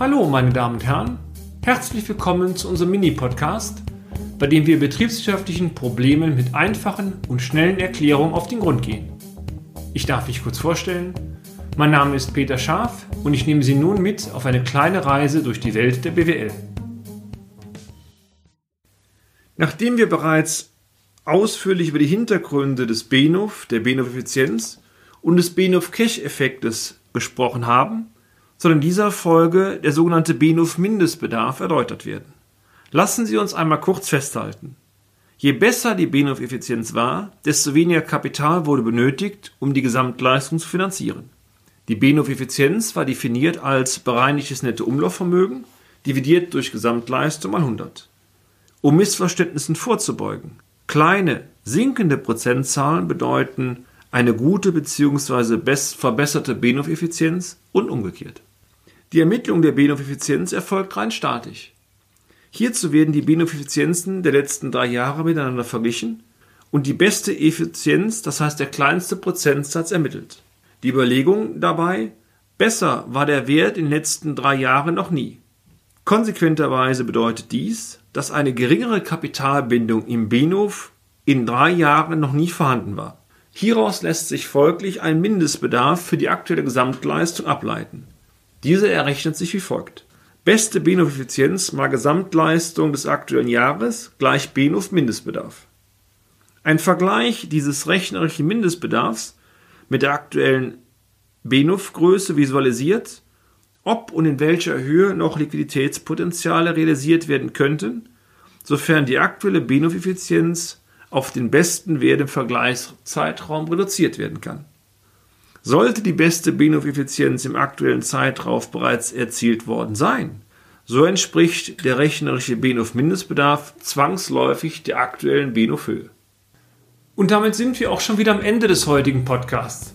Hallo, meine Damen und Herren. Herzlich willkommen zu unserem Mini-Podcast, bei dem wir betriebswirtschaftlichen Problemen mit einfachen und schnellen Erklärungen auf den Grund gehen. Ich darf mich kurz vorstellen. Mein Name ist Peter Scharf und ich nehme Sie nun mit auf eine kleine Reise durch die Welt der BWL. Nachdem wir bereits ausführlich über die Hintergründe des BNUF, der BNUF-Effizienz und des BNUF-Cache-Effektes gesprochen haben, soll in dieser Folge der sogenannte BNUF-Mindestbedarf erläutert werden. Lassen Sie uns einmal kurz festhalten. Je besser die BNUF-Effizienz war, desto weniger Kapital wurde benötigt, um die Gesamtleistung zu finanzieren. Die BNUF-Effizienz war definiert als bereinigtes Nettoumlaufvermögen dividiert durch Gesamtleistung mal 100. Um Missverständnissen vorzubeugen, kleine, sinkende Prozentzahlen bedeuten eine gute bzw. verbesserte BNOF-Effizienz und umgekehrt. Die Ermittlung der BNOF-Effizienz erfolgt rein statisch. Hierzu werden die BNOF-Effizienzen der letzten drei Jahre miteinander verglichen und die beste Effizienz, das heißt der kleinste Prozentsatz, ermittelt. Die Überlegung dabei, besser war der Wert in den letzten drei Jahren noch nie. Konsequenterweise bedeutet dies, dass eine geringere Kapitalbindung im BNOF in drei Jahren noch nie vorhanden war. Hieraus lässt sich folglich ein Mindestbedarf für die aktuelle Gesamtleistung ableiten. Dieser errechnet sich wie folgt. Beste BNOF-Effizienz mal Gesamtleistung des aktuellen Jahres gleich BNOF-Mindestbedarf. Ein Vergleich dieses rechnerischen Mindestbedarfs mit der aktuellen BNOF-Größe visualisiert, ob und in welcher Höhe noch Liquiditätspotenziale realisiert werden könnten, sofern die aktuelle BNOF-Effizienz auf den besten Wert im Vergleichszeitraum reduziert werden kann. Sollte die beste BNOF-Effizienz im aktuellen Zeitraum bereits erzielt worden sein, so entspricht der rechnerische BNOF-Mindestbedarf zwangsläufig der aktuellen BNOF-Höhe. Und damit sind wir auch schon wieder am Ende des heutigen Podcasts.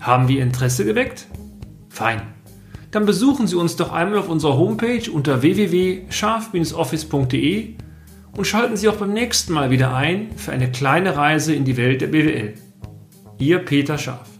Haben wir Interesse geweckt? Fein. Dann besuchen Sie uns doch einmal auf unserer Homepage unter www.scharf-office.de und schalten Sie auch beim nächsten Mal wieder ein für eine kleine Reise in die Welt der BWL. Ihr Peter Scharf.